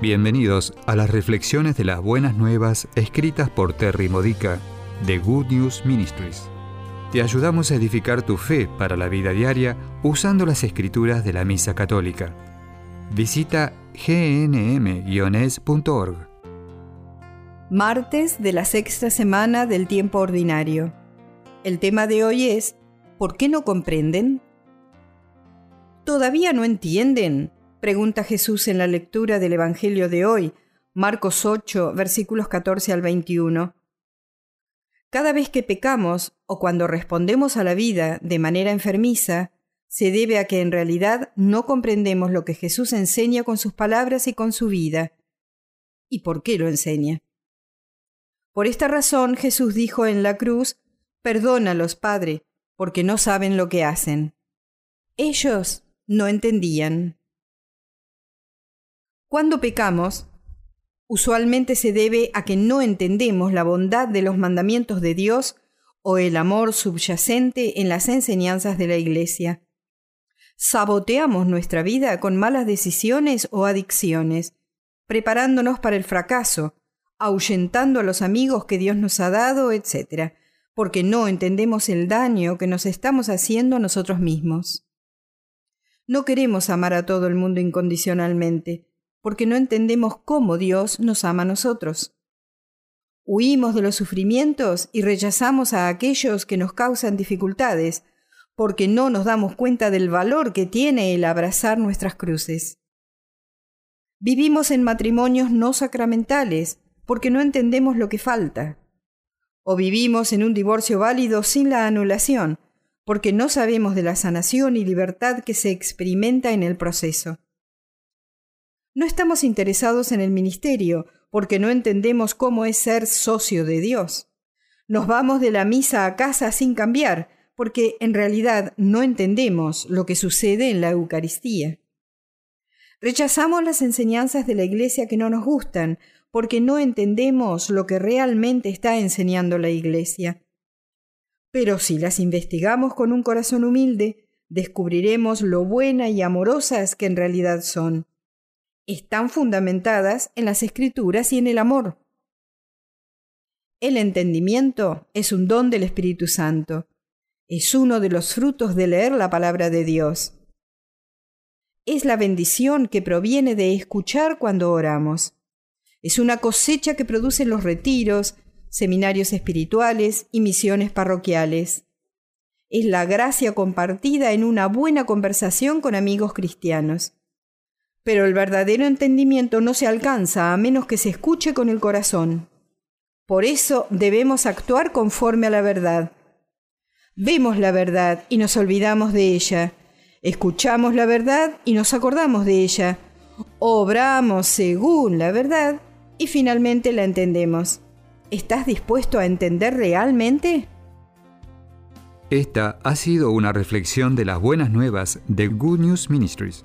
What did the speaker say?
Bienvenidos a las reflexiones de las buenas nuevas escritas por Terry Modica de Good News Ministries. Te ayudamos a edificar tu fe para la vida diaria usando las escrituras de la Misa Católica. Visita gnm-es.org. Martes de la sexta semana del tiempo ordinario. El tema de hoy es ¿Por qué no comprenden? ¿Todavía no entienden? Pregunta Jesús en la lectura del Evangelio de hoy, Marcos 8, versículos 14 al 21. Cada vez que pecamos o cuando respondemos a la vida de manera enfermiza, se debe a que en realidad no comprendemos lo que Jesús enseña con sus palabras y con su vida. ¿Y por qué lo enseña? Por esta razón Jesús dijo en la cruz, Perdónalos, Padre, porque no saben lo que hacen. Ellos no entendían. Cuando pecamos, usualmente se debe a que no entendemos la bondad de los mandamientos de Dios o el amor subyacente en las enseñanzas de la Iglesia. Saboteamos nuestra vida con malas decisiones o adicciones, preparándonos para el fracaso, ahuyentando a los amigos que Dios nos ha dado, etc., porque no entendemos el daño que nos estamos haciendo a nosotros mismos. No queremos amar a todo el mundo incondicionalmente, porque no entendemos cómo Dios nos ama a nosotros. Huimos de los sufrimientos y rechazamos a aquellos que nos causan dificultades, porque no nos damos cuenta del valor que tiene el abrazar nuestras cruces. Vivimos en matrimonios no sacramentales, porque no entendemos lo que falta. O vivimos en un divorcio válido sin la anulación, porque no sabemos de la sanación y libertad que se experimenta en el proceso. No estamos interesados en el ministerio porque no entendemos cómo es ser socio de Dios. Nos vamos de la misa a casa sin cambiar porque en realidad no entendemos lo que sucede en la Eucaristía. Rechazamos las enseñanzas de la Iglesia que no nos gustan porque no entendemos lo que realmente está enseñando la Iglesia. Pero si las investigamos con un corazón humilde, descubriremos lo buena y amorosas que en realidad son están fundamentadas en las escrituras y en el amor. El entendimiento es un don del Espíritu Santo. Es uno de los frutos de leer la palabra de Dios. Es la bendición que proviene de escuchar cuando oramos. Es una cosecha que producen los retiros, seminarios espirituales y misiones parroquiales. Es la gracia compartida en una buena conversación con amigos cristianos. Pero el verdadero entendimiento no se alcanza a menos que se escuche con el corazón. Por eso debemos actuar conforme a la verdad. Vemos la verdad y nos olvidamos de ella. Escuchamos la verdad y nos acordamos de ella. Obramos según la verdad y finalmente la entendemos. ¿Estás dispuesto a entender realmente? Esta ha sido una reflexión de las buenas nuevas de Good News Ministries